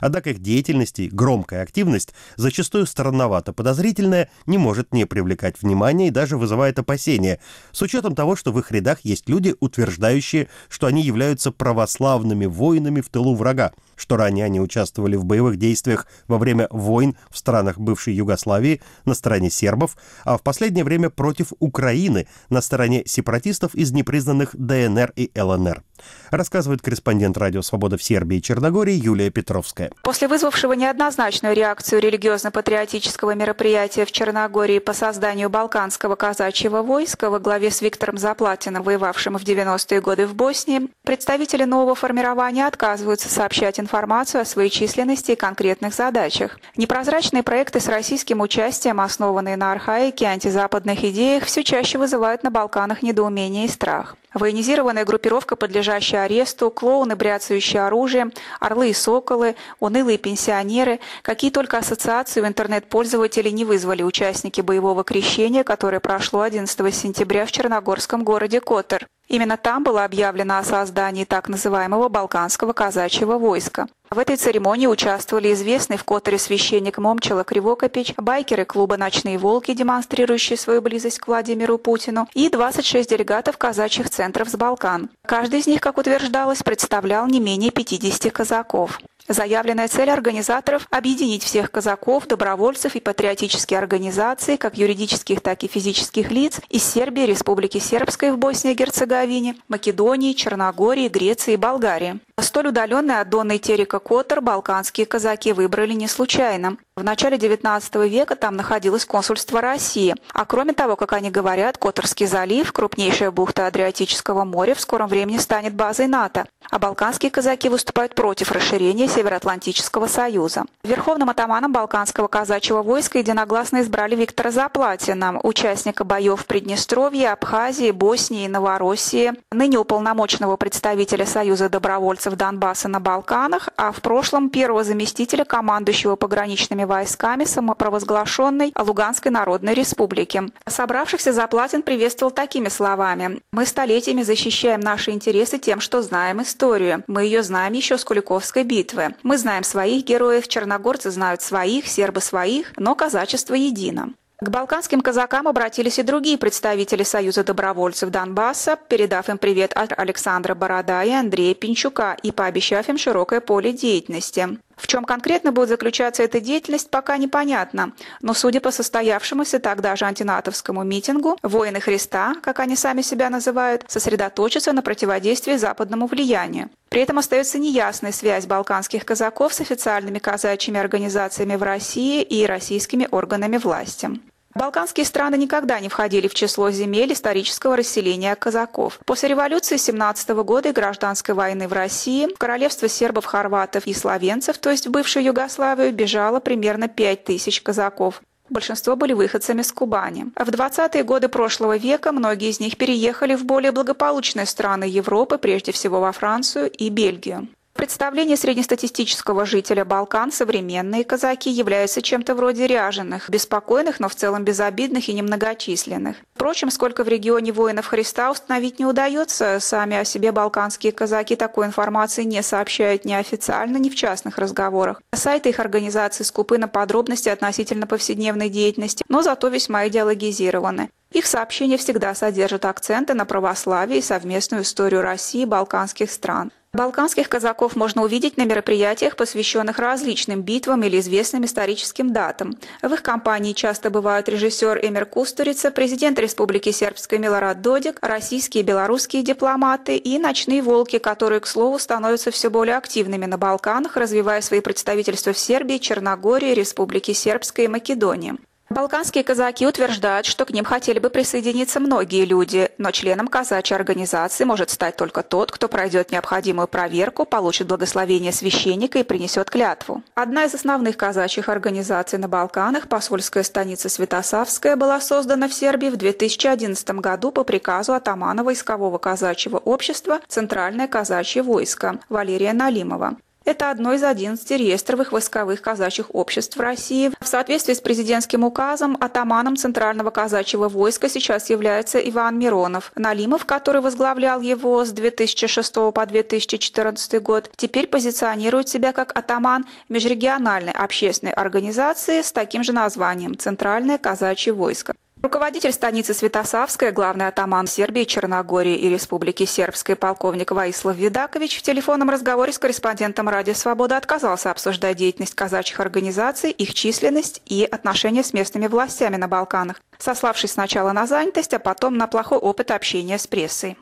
Однако их деятельность и громкая активность, зачастую странновато подозрительная, не может не привлекать внимания и даже вызывает опасения, с учетом того, что в их рядах есть люди, утверждающие, что они являются православными воинами в тылу врага, что ранее они участвовали в боевых действиях во время войн в странах бывшей Югославии на стороне сербов, а в последнее время против Украины на стороне сепаратистов из непризнанных ДНР и ЛНР. Рассказывает корреспондент Радио Свобода в Сербии и Черногории Юлия Петровская. После вызвавшего неоднозначную реакцию религиозно-патриотического мероприятия в Черногории по созданию Балканского казачьего войска во главе с Виктором Заплатиным, воевавшим в 90-е годы в Боснии, представители нового формирования отказываются сообщать информацию о своей численности и конкретных задачах. Непрозрачные проекты с российским участием, основанные на архаике и антизападных идеях, все чаще вызывают на Балканах недоумение и страх. Военизированная группировка, подлежащая аресту, клоуны, бряцающие оружием, орлы и соколы, унылые пенсионеры, какие только ассоциации у интернет-пользователей не вызвали участники боевого крещения, которое прошло 11 сентября в черногорском городе Котор. Именно там было объявлено о создании так называемого Балканского казачьего войска. В этой церемонии участвовали известный в Которе священник Момчела Кривокопич, байкеры клуба «Ночные волки», демонстрирующие свою близость к Владимиру Путину, и 26 делегатов казачьих центров с Балкан. Каждый из них, как утверждалось, представлял не менее 50 казаков. Заявленная цель организаторов – объединить всех казаков, добровольцев и патриотические организации, как юридических, так и физических лиц из Сербии, Республики Сербской в Боснии и Герцеговине, Македонии, Черногории, Греции и Болгарии. Столь удаленный от Донной Терека Котор балканские казаки выбрали не случайно. В начале XIX века там находилось консульство России. А кроме того, как они говорят, Которский залив, крупнейшая бухта Адриатического моря, в скором времени станет базой НАТО. А балканские казаки выступают против расширения Североатлантического союза. Верховным атаманом балканского казачьего войска единогласно избрали Виктора Заплатина, участника боев в Приднестровье, Абхазии, Боснии и Новороссии, ныне уполномоченного представителя Союза добровольцев Донбасса на Балканах, а в прошлом первого заместителя командующего пограничными войсками самопровозглашенной Луганской Народной Республики. Собравшихся Заплатин приветствовал такими словами. «Мы столетиями защищаем наши интересы тем, что знаем историю. Мы ее знаем еще с Куликовской битвы. Мы знаем своих героев, черногорцы знают своих, сербы своих, но казачество едино. К балканским казакам обратились и другие представители Союза добровольцев Донбасса, передав им привет от Александра Борода и Андрея Пинчука и пообещав им широкое поле деятельности. В чем конкретно будет заключаться эта деятельность, пока непонятно. Но судя по состоявшемуся тогда же антинатовскому митингу, воины Христа, как они сами себя называют, сосредоточатся на противодействии западному влиянию. При этом остается неясная связь балканских казаков с официальными казачьими организациями в России и российскими органами власти. Балканские страны никогда не входили в число земель исторического расселения казаков. После революции 17 года и гражданской войны в России в королевство сербов, хорватов и словенцев, то есть в бывшую Югославию, бежало примерно 5 тысяч казаков. Большинство были выходцами с Кубани. В 20-е годы прошлого века многие из них переехали в более благополучные страны Европы, прежде всего во Францию и Бельгию. Представление среднестатистического жителя Балкан современные казаки являются чем-то вроде ряженых, беспокойных, но в целом безобидных и немногочисленных. Впрочем, сколько в регионе воинов Христа установить не удается, сами о себе балканские казаки такой информации не сообщают ни официально, ни в частных разговорах. Сайты их организации скупы на подробности относительно повседневной деятельности, но зато весьма идеологизированы. Их сообщения всегда содержат акценты на православие и совместную историю России и балканских стран. Балканских казаков можно увидеть на мероприятиях, посвященных различным битвам или известным историческим датам. В их компании часто бывают режиссер Эмир Кустурица, президент Республики Сербской Милорад Додик, российские и белорусские дипломаты и ночные волки, которые, к слову, становятся все более активными на Балканах, развивая свои представительства в Сербии, Черногории, Республике Сербской и Македонии. Балканские казаки утверждают, что к ним хотели бы присоединиться многие люди, но членом казачьей организации может стать только тот, кто пройдет необходимую проверку, получит благословение священника и принесет клятву. Одна из основных казачьих организаций на Балканах, посольская станица Святославская, была создана в Сербии в 2011 году по приказу атамана войскового казачьего общества «Центральное казачье войско» Валерия Налимова. Это одно из 11 реестровых войсковых казачьих обществ в России. В соответствии с президентским указом атаманом Центрального казачьего войска сейчас является Иван Миронов. Налимов, который возглавлял его с 2006 по 2014 год, теперь позиционирует себя как атаман межрегиональной общественной организации с таким же названием – Центральное казачье войско. Руководитель станицы Святославская, главный атаман Сербии, Черногории и Республики Сербской полковник Ваислав Видакович в телефонном разговоре с корреспондентом «Радио Свобода» отказался обсуждать деятельность казачьих организаций, их численность и отношения с местными властями на Балканах, сославшись сначала на занятость, а потом на плохой опыт общения с прессой.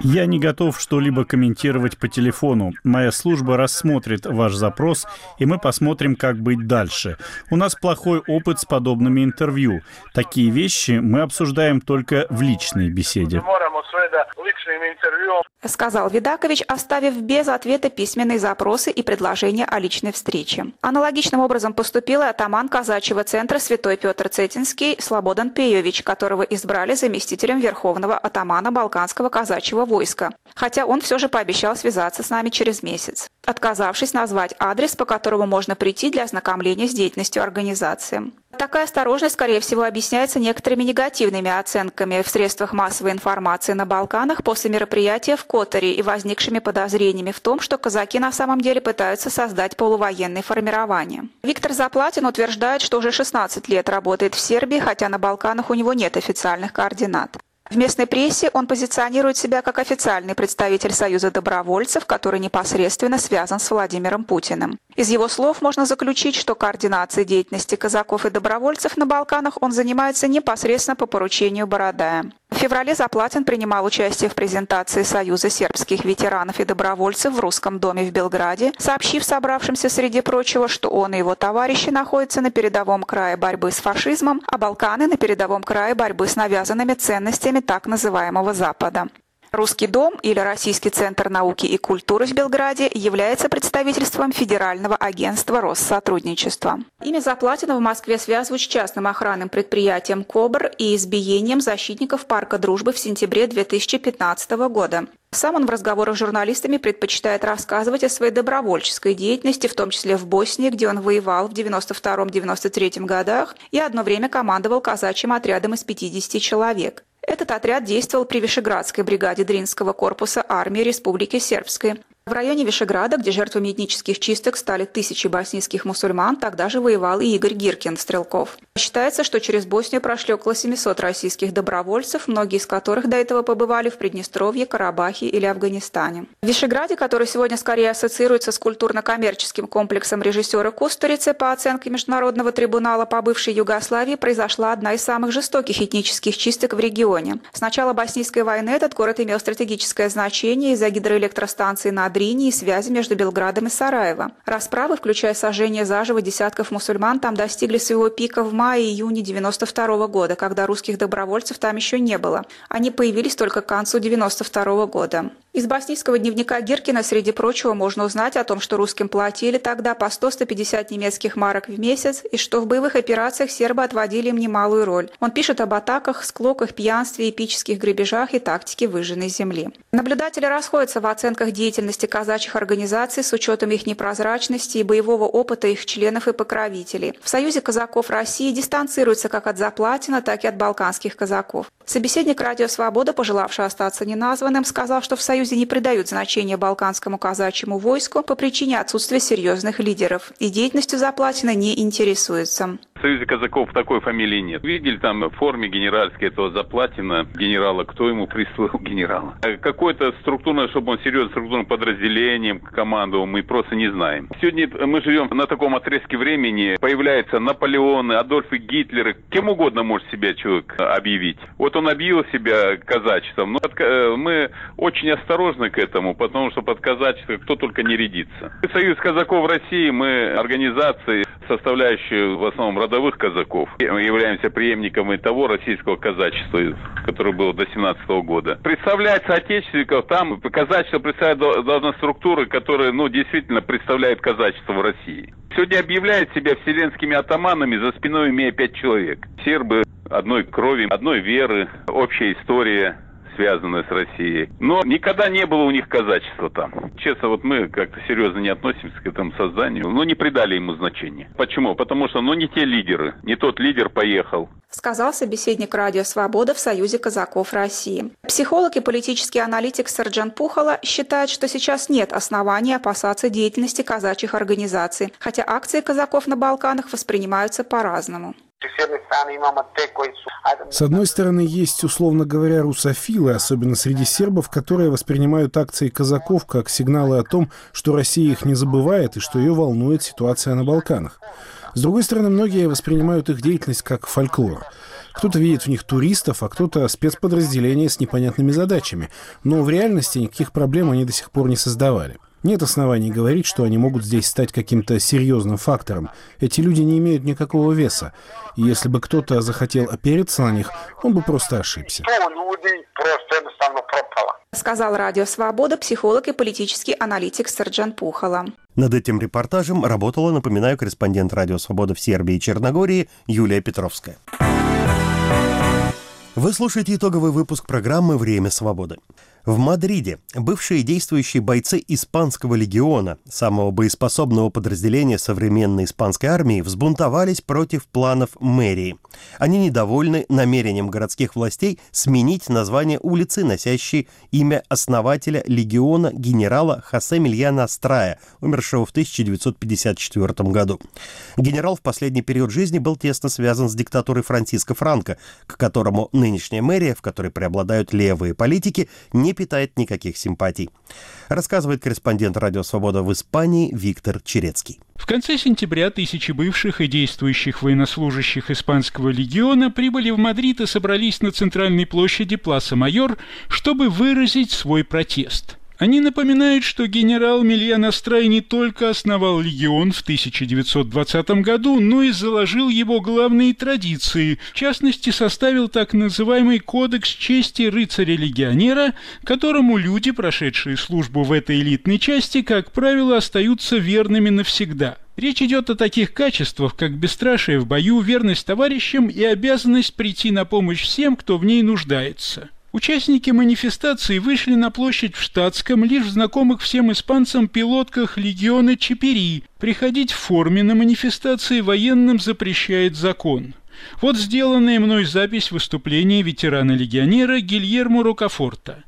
Я не готов что-либо комментировать по телефону. Моя служба рассмотрит ваш запрос, и мы посмотрим, как быть дальше. У нас плохой опыт с подобными интервью. Такие вещи мы обсуждаем только в личной беседе. Сказал Видакович, оставив без ответа письменные запросы и предложения о личной встрече. Аналогичным образом поступил и атаман казачьего центра святой Петр Цетинский Слободан Пеевич, которого избрали заместителем верховного атамана Балканского казачьего войска. Хотя он все же пообещал связаться с нами через месяц, отказавшись назвать адрес, по которому можно прийти для ознакомления с деятельностью организации. Такая осторожность, скорее всего, объясняется некоторыми негативными оценками в средствах массовой информации на Балканах после мероприятия в Которе и возникшими подозрениями в том, что казаки на самом деле пытаются создать полувоенные формирования. Виктор Заплатин утверждает, что уже 16 лет работает в Сербии, хотя на Балканах у него нет официальных координат. В местной прессе он позиционирует себя как официальный представитель Союза добровольцев, который непосредственно связан с Владимиром Путиным. Из его слов можно заключить, что координацией деятельности казаков и добровольцев на Балканах он занимается непосредственно по поручению Бородая. В феврале Заплатин принимал участие в презентации Союза сербских ветеранов и добровольцев в Русском доме в Белграде, сообщив собравшимся, среди прочего, что он и его товарищи находятся на передовом крае борьбы с фашизмом, а Балканы на передовом крае борьбы с навязанными ценностями так называемого Запада. Русский дом или Российский центр науки и культуры в Белграде является представительством Федерального агентства Россотрудничества. Имя Заплатина в Москве связывают с частным охранным предприятием «Кобр» и избиением защитников Парка Дружбы в сентябре 2015 года. Сам он в разговорах с журналистами предпочитает рассказывать о своей добровольческой деятельности, в том числе в Боснии, где он воевал в 92-93 годах и одно время командовал казачьим отрядом из 50 человек. Этот отряд действовал при Вишеградской бригаде Дринского корпуса армии Республики Сербской. В районе Вишеграда, где жертвами этнических чисток стали тысячи боснийских мусульман, тогда же воевал и Игорь Гиркин, Стрелков. Считается, что через Боснию прошли около 700 российских добровольцев, многие из которых до этого побывали в Приднестровье, Карабахе или Афганистане. В Вишеграде, который сегодня скорее ассоциируется с культурно-коммерческим комплексом режиссера Кустурицы, по оценке Международного трибунала по бывшей Югославии, произошла одна из самых жестоких этнических чисток в регионе. С начала боснийской войны этот город имел стратегическое значение из-за гидроэлектростанции на Дрине и связи между Белградом и Сараево. Расправы, включая сожжение заживо десятков мусульман, там достигли своего пика в мае-июне 92 года, когда русских добровольцев там еще не было. Они появились только к концу 92 года. Из боснийского дневника Гиркина, среди прочего, можно узнать о том, что русским платили тогда по 100-150 немецких марок в месяц и что в боевых операциях сербы отводили им немалую роль. Он пишет об атаках, склоках, пьянстве, эпических грабежах и тактике выжженной земли. Наблюдатели расходятся в оценках деятельности казачьих организаций с учетом их непрозрачности и боевого опыта их членов и покровителей. В Союзе казаков России дистанцируются как от Заплатина, так и от балканских казаков. Собеседник «Радио Свобода», пожелавший остаться неназванным, сказал, что в Союзе не придают значения балканскому казачьему войску по причине отсутствия серьезных лидеров и деятельностью Заплатина не интересуется. В Союзе казаков такой фамилии нет. Видели там в форме генеральской этого Заплатина генерала, кто ему присвоил генерала. Какой-то структурно, чтобы он серьезно структурным подразделением командовал, мы просто не знаем. Сегодня мы живем на таком отрезке времени, появляются Наполеоны, Адольфы Гитлеры, кем угодно может себя человек объявить. Вот он объявил себя казачеством. Но э, мы очень осторожны к этому, потому что под казачество кто только не рядится. Союз казаков России, мы организации, составляющие в основном родовых казаков. Мы являемся преемниками того российского казачества, которое было до 17 года. Представлять соотечественников там, казачество представляет должна структуры, которые, ну, действительно представляют казачество в России. Сегодня объявляют себя вселенскими атаманами, за спиной имея пять человек. Сербы одной крови, одной веры, общая история связанную с Россией. Но никогда не было у них казачества там. Честно, вот мы как-то серьезно не относимся к этому созданию, но не придали ему значения. Почему? Потому что, ну, не те лидеры, не тот лидер поехал. Сказал собеседник Радио Свобода в Союзе казаков России. Психолог и политический аналитик Сарджан Пухала считает, что сейчас нет оснований опасаться деятельности казачьих организаций, хотя акции казаков на Балканах воспринимаются по-разному. С одной стороны, есть, условно говоря, русофилы, особенно среди сербов, которые воспринимают акции казаков как сигналы о том, что Россия их не забывает и что ее волнует ситуация на Балканах. С другой стороны, многие воспринимают их деятельность как фольклор. Кто-то видит в них туристов, а кто-то спецподразделения с непонятными задачами. Но в реальности никаких проблем они до сих пор не создавали. Нет оснований говорить, что они могут здесь стать каким-то серьезным фактором. Эти люди не имеют никакого веса. И если бы кто-то захотел опереться на них, он бы просто ошибся. Сказал Радио Свобода психолог и политический аналитик Сарджан Пухала. Над этим репортажем работала, напоминаю, корреспондент Радио Свобода в Сербии и Черногории Юлия Петровская. Вы слушаете итоговый выпуск программы «Время свободы». В Мадриде бывшие действующие бойцы Испанского легиона, самого боеспособного подразделения современной испанской армии, взбунтовались против планов мэрии. Они недовольны намерением городских властей сменить название улицы, носящей имя основателя легиона генерала Хосе Мильяна Астрая, умершего в 1954 году. Генерал в последний период жизни был тесно связан с диктатурой Франциско Франко, к которому нынешняя мэрия, в которой преобладают левые политики, не питает никаких симпатий. Рассказывает корреспондент «Радио Свобода» в Испании Виктор Черецкий. В конце сентября тысячи бывших и действующих военнослужащих Испанского легиона прибыли в Мадрид и собрались на центральной площади Пласа Майор, чтобы выразить свой протест – они напоминают, что генерал Мильян Астрай не только основал легион в 1920 году, но и заложил его главные традиции, в частности, составил так называемый «Кодекс чести рыцаря-легионера», которому люди, прошедшие службу в этой элитной части, как правило, остаются верными навсегда. Речь идет о таких качествах, как бесстрашие в бою, верность товарищам и обязанность прийти на помощь всем, кто в ней нуждается. Участники манифестации вышли на площадь в штатском, лишь в знакомых всем испанцам пилотках легиона Чепери. Приходить в форме на манифестации военным запрещает закон. Вот сделанная мной запись выступления ветерана-легионера Гильермо Рокафорта.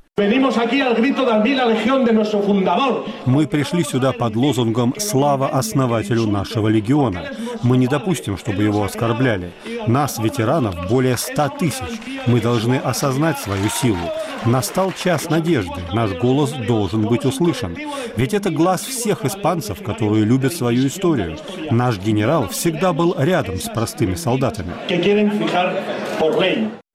Мы пришли сюда под лозунгом «Слава основателю нашего легиона». Мы не допустим, чтобы его оскорбляли. Нас, ветеранов, более ста тысяч. Мы должны осознать свою силу. Настал час надежды. Наш голос должен быть услышан. Ведь это глаз всех испанцев, которые любят свою историю. Наш генерал всегда был рядом с простыми солдатами.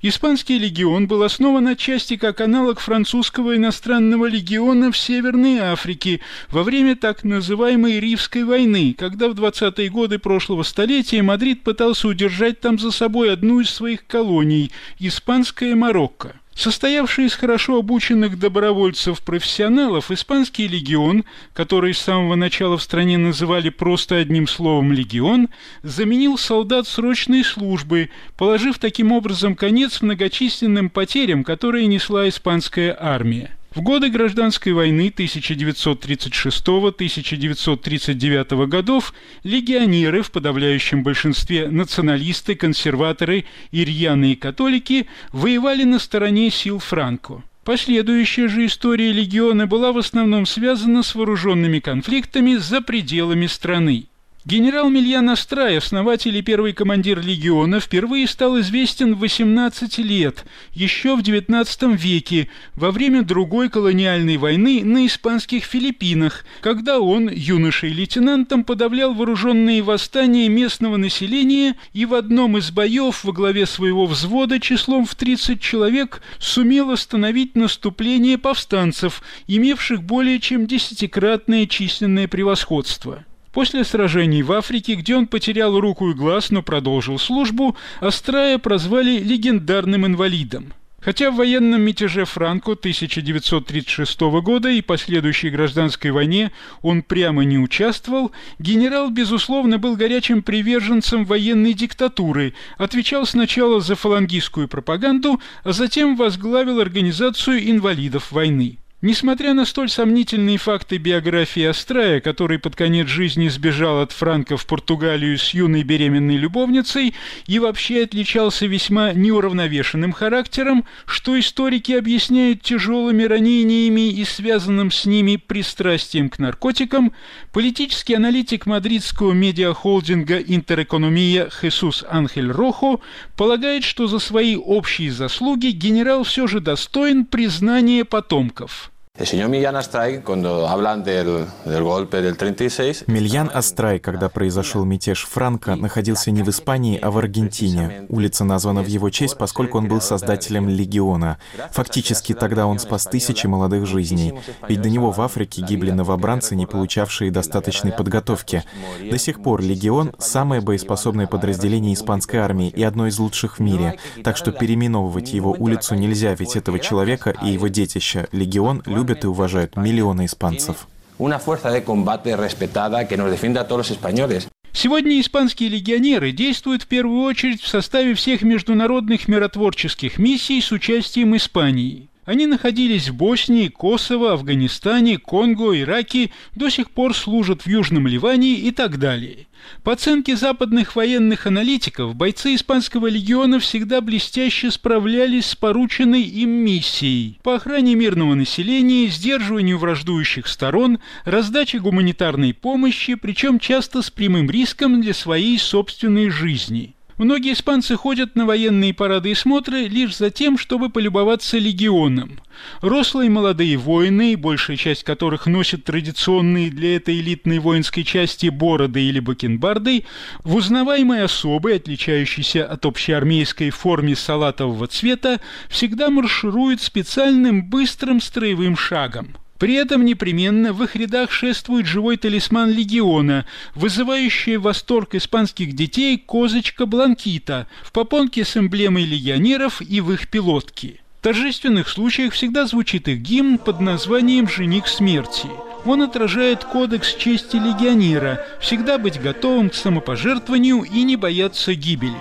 Испанский легион был основан отчасти как аналог французского иностранного легиона в Северной Африке во время так называемой Ривской войны, когда в 20-е годы прошлого столетия Мадрид пытался удержать там за собой одну из своих колоний – Испанское Марокко. Состоявший из хорошо обученных добровольцев-профессионалов, испанский легион, который с самого начала в стране называли просто одним словом «легион», заменил солдат срочной службы, положив таким образом конец многочисленным потерям, которые несла испанская армия. В годы гражданской войны 1936-1939 годов легионеры, в подавляющем большинстве националисты, консерваторы и рьяные католики, воевали на стороне сил Франко. Последующая же история легиона была в основном связана с вооруженными конфликтами за пределами страны. Генерал Мильян Астрай, основатель и первый командир легиона, впервые стал известен в 18 лет, еще в 19 веке, во время другой колониальной войны на испанских Филиппинах, когда он, юношей лейтенантом, подавлял вооруженные восстания местного населения и в одном из боев во главе своего взвода числом в 30 человек сумел остановить наступление повстанцев, имевших более чем десятикратное численное превосходство. После сражений в Африке, где он потерял руку и глаз, но продолжил службу, Астрая прозвали легендарным инвалидом. Хотя в военном мятеже Франко 1936 года и последующей гражданской войне он прямо не участвовал, генерал, безусловно, был горячим приверженцем военной диктатуры, отвечал сначала за фалангистскую пропаганду, а затем возглавил организацию инвалидов войны. Несмотря на столь сомнительные факты биографии Астрая, который под конец жизни сбежал от Франка в Португалию с юной беременной любовницей и вообще отличался весьма неуравновешенным характером, что историки объясняют тяжелыми ранениями и связанным с ними пристрастием к наркотикам, политический аналитик мадридского медиахолдинга «Интерэкономия» Хесус Анхель Рохо полагает, что за свои общие заслуги генерал все же достоин признания потомков. Мильян Астрай, когда произошел мятеж Франка, находился не в Испании, а в Аргентине. Улица названа в его честь, поскольку он был создателем легиона. Фактически тогда он спас тысячи молодых жизней. Ведь до него в Африке гибли новобранцы, не получавшие достаточной подготовки. До сих пор легион — самое боеспособное подразделение испанской армии и одно из лучших в мире. Так что переименовывать его улицу нельзя, ведь этого человека и его детища легион любят любят и уважают миллионы испанцев. Сегодня испанские легионеры действуют в первую очередь в составе всех международных миротворческих миссий с участием Испании. Они находились в Боснии, Косово, Афганистане, Конго, Ираке, до сих пор служат в Южном Ливане и так далее. По оценке западных военных аналитиков, бойцы Испанского легиона всегда блестяще справлялись с порученной им миссией по охране мирного населения, сдерживанию враждующих сторон, раздаче гуманитарной помощи, причем часто с прямым риском для своей собственной жизни. Многие испанцы ходят на военные парады и смотры лишь за тем, чтобы полюбоваться легионом. Рослые молодые воины, большая часть которых носят традиционные для этой элитной воинской части бороды или бакенбарды, в узнаваемой особы, отличающейся от общеармейской форме салатового цвета, всегда маршируют специальным быстрым строевым шагом. При этом непременно в их рядах шествует живой талисман легиона, вызывающий восторг испанских детей козочка Бланкита в попонке с эмблемой легионеров и в их пилотке. В торжественных случаях всегда звучит их гимн под названием «Жених смерти». Он отражает кодекс чести легионера – всегда быть готовым к самопожертвованию и не бояться гибели.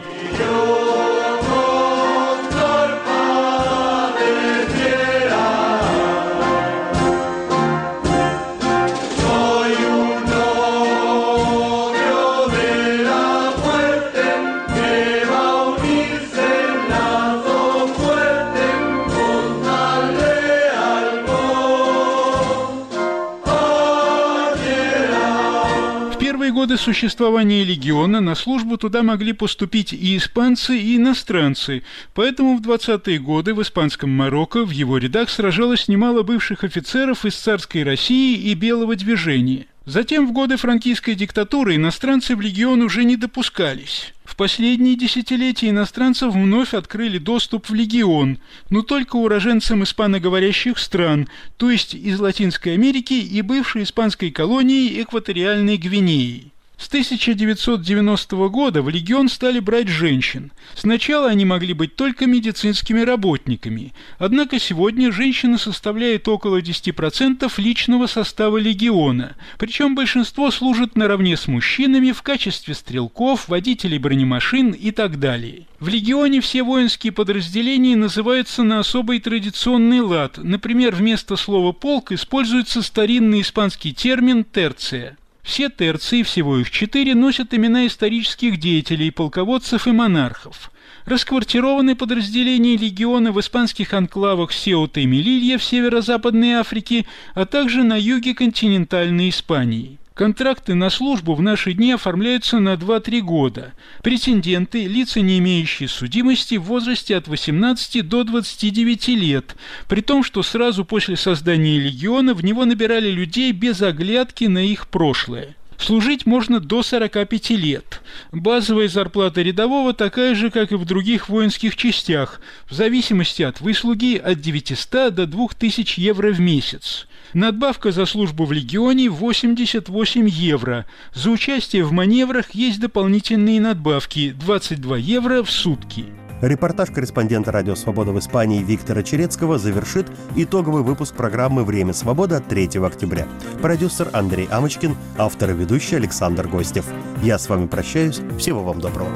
Годы существования легиона на службу туда могли поступить и испанцы, и иностранцы, поэтому в 20-е годы в испанском Марокко в его рядах сражалось немало бывших офицеров из царской России и Белого движения. Затем в годы франкийской диктатуры иностранцы в легион уже не допускались. В последние десятилетия иностранцев вновь открыли доступ в легион, но только уроженцам испаноговорящих стран, то есть из Латинской Америки и бывшей испанской колонии Экваториальной Гвинеи. С 1990 года в легион стали брать женщин. Сначала они могли быть только медицинскими работниками, однако сегодня женщины составляют около 10% личного состава легиона, причем большинство служат наравне с мужчинами в качестве стрелков, водителей бронемашин и так далее. В легионе все воинские подразделения называются на особый традиционный лад, например, вместо слова «полк» используется старинный испанский термин «терция». Все терции, всего их четыре, носят имена исторических деятелей, полководцев и монархов. Расквартированы подразделения легиона в испанских анклавах Сеута и Мелилья в северо-западной Африке, а также на юге континентальной Испании. Контракты на службу в наши дни оформляются на 2-3 года. Претенденты – лица, не имеющие судимости, в возрасте от 18 до 29 лет, при том, что сразу после создания легиона в него набирали людей без оглядки на их прошлое. Служить можно до 45 лет. Базовая зарплата рядового такая же, как и в других воинских частях, в зависимости от выслуги от 900 до 2000 евро в месяц. Надбавка за службу в легионе 88 евро. За участие в маневрах есть дополнительные надбавки 22 евро в сутки. Репортаж корреспондента «Радио Свобода» в Испании Виктора Черецкого завершит итоговый выпуск программы «Время свободы» от 3 октября. Продюсер Андрей Амочкин, автор и ведущий Александр Гостев. Я с вами прощаюсь. Всего вам доброго.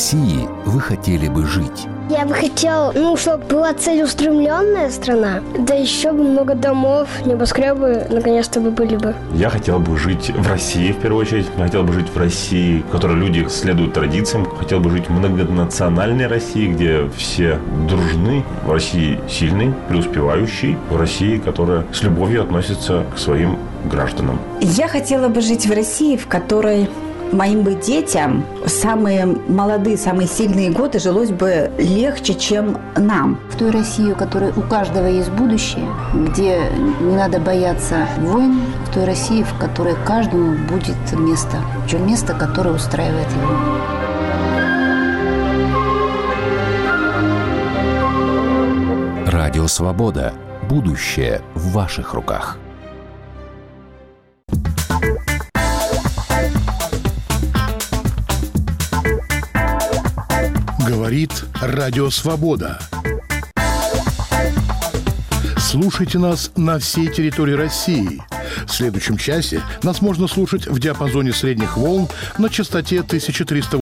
России вы хотели бы жить? Я бы хотел, ну, чтобы была целеустремленная страна, да еще бы много домов, небоскребы наконец-то бы были бы. Я хотел бы жить в России, в первую очередь. Я хотел бы жить в России, в которой люди следуют традициям. Хотел бы жить в многонациональной России, где все дружны. В России сильный, преуспевающий. В России, которая с любовью относится к своим гражданам. Я хотела бы жить в России, в которой моим бы детям самые молодые, самые сильные годы жилось бы легче, чем нам. В той России, у которой у каждого есть будущее, где не надо бояться войн, в той России, в которой каждому будет место, причем место, которое устраивает его. Радио «Свобода». Будущее в ваших руках. Говорит Радио Свобода. Слушайте нас на всей территории России. В следующем часе нас можно слушать в диапазоне средних волн на частоте 1300